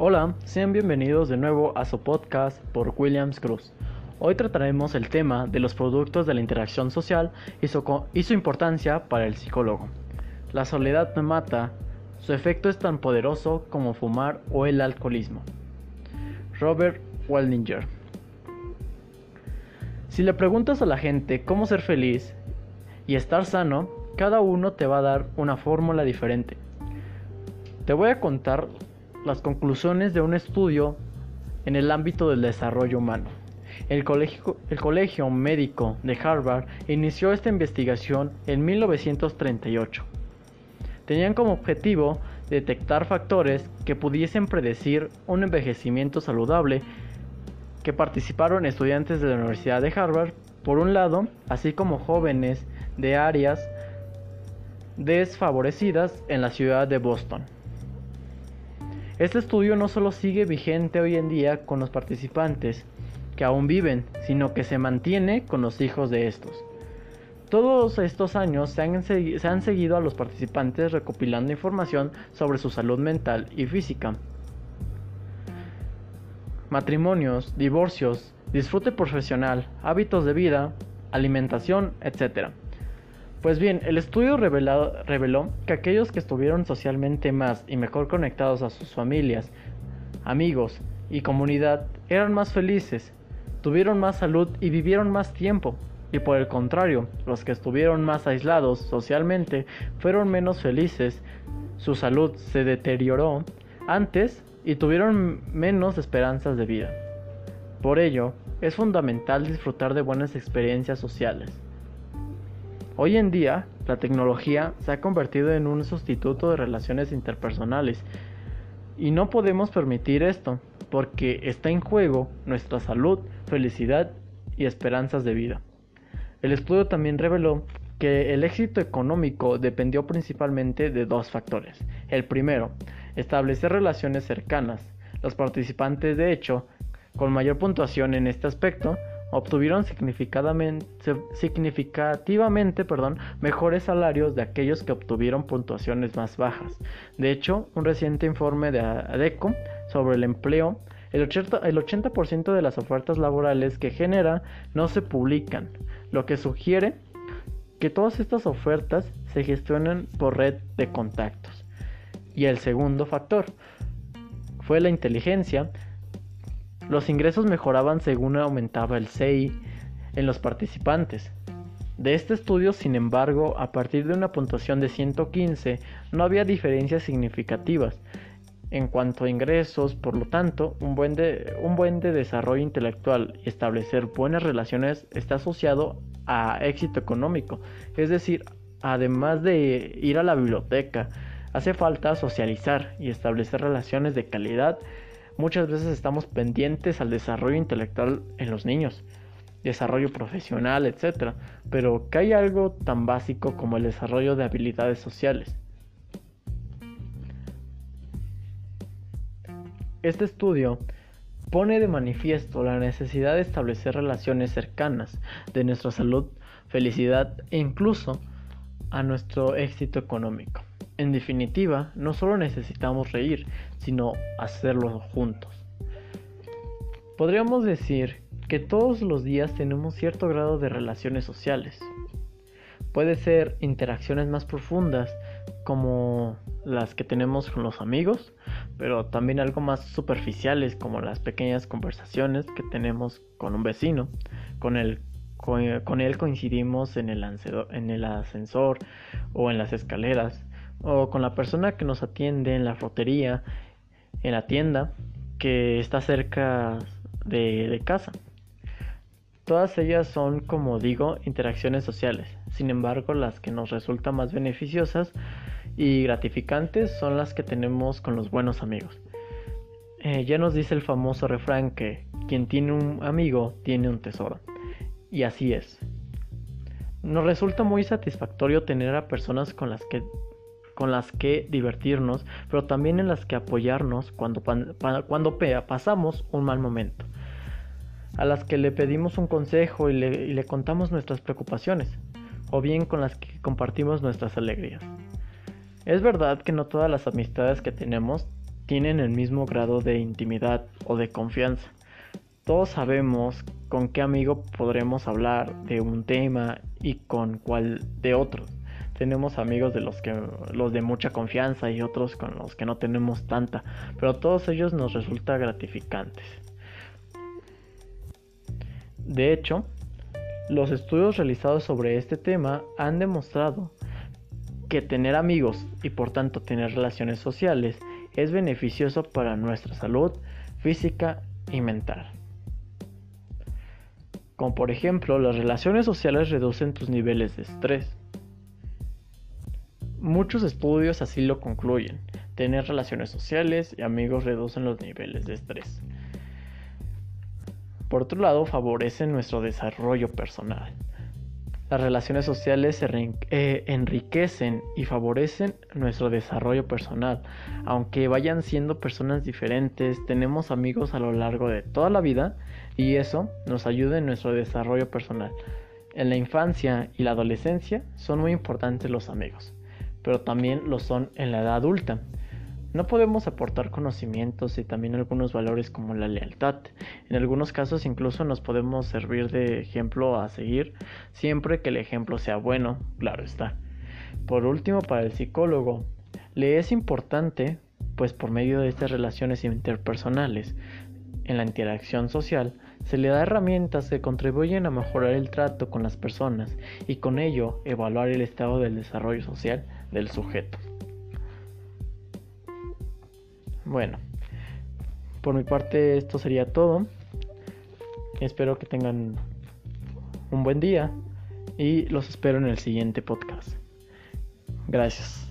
Hola, sean bienvenidos de nuevo a su podcast por Williams Cruz. Hoy trataremos el tema de los productos de la interacción social y su, importancia para el psicólogo. La soledad me mata, su efecto es tan poderoso como fumar o el alcoholismo. Robert Waldinger Si le preguntas a la gente cómo ser feliz y estar sano, cada uno te va a dar una fórmula diferente. Te voy a contar las conclusiones de un estudio en el ámbito del desarrollo humano. El colegio, el colegio, Médico de Harvard inició esta investigación en 1938. Tenían como objetivo detectar factores que pudiesen predecir un envejecimiento saludable que participaron estudiantes de la Universidad de Harvard, por un lado, así como jóvenes de áreas desfavorecidas en la ciudad de Boston. Este estudio no solo sigue vigente hoy en día con los participantes que aún viven, sino que se mantiene con los hijos de estos. Todos estos años se han, se han, seguido a los participantes recopilando información sobre su salud mental y física. Matrimonios, divorcios, disfrute profesional, hábitos de vida, alimentación, etc. Pues bien, el estudio reveló que aquellos que estuvieron socialmente más y mejor conectados a sus familias, amigos y comunidad eran más felices, tuvieron más salud y vivieron más tiempo. Y por el contrario, los que estuvieron más aislados socialmente fueron menos felices, su salud se deterioró antes y tuvieron menos esperanzas de vida. Por ello, es fundamental disfrutar de buenas experiencias sociales. Hoy en día, la tecnología se ha convertido en un sustituto de relaciones interpersonales y no podemos permitir esto porque está en juego nuestra salud, felicidad y esperanzas de vida. El estudio también reveló que el éxito económico dependió principalmente de dos factores. El primero, establecer relaciones cercanas. Los participantes, de hecho, con mayor puntuación en este aspecto, obtuvieron significativamente perdón, mejores salarios de aquellos que obtuvieron puntuaciones más bajas. De hecho, un reciente informe de ADECO sobre el empleo, el 80%, el 80 de las ofertas laborales que genera no se publican, lo que sugiere que todas estas ofertas se gestionan por red de contactos. Y el segundo factor fue la inteligencia, los ingresos mejoraban según aumentaba el CI en los participantes. De este estudio, sin embargo, a partir de una puntuación de 115, no había diferencias significativas en cuanto a ingresos, por lo tanto, un buen, de, un buen de desarrollo intelectual y establecer buenas relaciones está asociado a éxito económico. Es decir, además de ir a la biblioteca, hace falta socializar y establecer relaciones de calidad Muchas veces estamos pendientes al desarrollo intelectual en los niños, desarrollo profesional, etc. Pero que hay algo tan básico como el desarrollo de habilidades sociales. Este estudio pone de manifiesto la necesidad de establecer relaciones cercanas de nuestra salud, felicidad e incluso a nuestro éxito económico. En definitiva, no solo necesitamos reír, sino hacerlo juntos. Podríamos decir que todos los días tenemos cierto grado de relaciones sociales. Puede ser interacciones más profundas como las que tenemos con los amigos, pero también algo más superficiales como las pequeñas conversaciones que tenemos con un vecino, con el con, él coincidimos en el, en el ascensor o en las escaleras o con la persona que nos atiende en la frutería, en la tienda que está cerca de, casa. Todas ellas son, como digo, interacciones sociales. Sin embargo, las que nos resultan más beneficiosas y gratificantes son las que tenemos con los buenos amigos. Eh, ya nos dice el famoso refrán que quien tiene un amigo tiene un tesoro. Y así es. Nos resulta muy satisfactorio tener a personas con las que con las que divertirnos, pero también en las que apoyarnos cuando, cuando pasamos un mal momento, a las que le pedimos un consejo y le, contamos nuestras preocupaciones, o bien con las que compartimos nuestras alegrías. Es verdad que no todas las amistades que tenemos tienen el mismo grado de intimidad o de confianza. Todos sabemos con qué amigo podremos hablar de un tema y con cuál de otros. Tenemos amigos de los que los de mucha confianza y otros con los que no tenemos tanta, pero todos ellos nos resulta gratificantes. De hecho, los estudios realizados sobre este tema han demostrado que tener amigos y por tanto tener relaciones sociales es beneficioso para nuestra salud física y mental. Como por ejemplo, las relaciones sociales reducen tus niveles de estrés. Muchos estudios así lo concluyen. Tener relaciones sociales y amigos reducen los niveles de estrés. Por otro lado, favorecen nuestro desarrollo personal. Las relaciones sociales se eh, enriquecen y favorecen nuestro desarrollo personal. Aunque vayan siendo personas diferentes, tenemos amigos a lo largo de toda la vida y eso nos ayuda en nuestro desarrollo personal. En la infancia y la adolescencia son muy importantes los amigos, pero también lo son en la edad adulta. No podemos aportar conocimientos y también algunos valores como la lealtad. En algunos casos incluso nos podemos servir de ejemplo a seguir, siempre que el ejemplo sea bueno, claro está. Por último, para el psicólogo, le es importante, pues por medio de estas relaciones interpersonales, en la interacción social, se le da herramientas que contribuyen a mejorar el trato con las personas y con ello evaluar el estado del desarrollo social del sujeto. Bueno, por mi parte esto sería todo. Espero que tengan un buen día y los espero en el siguiente podcast. Gracias.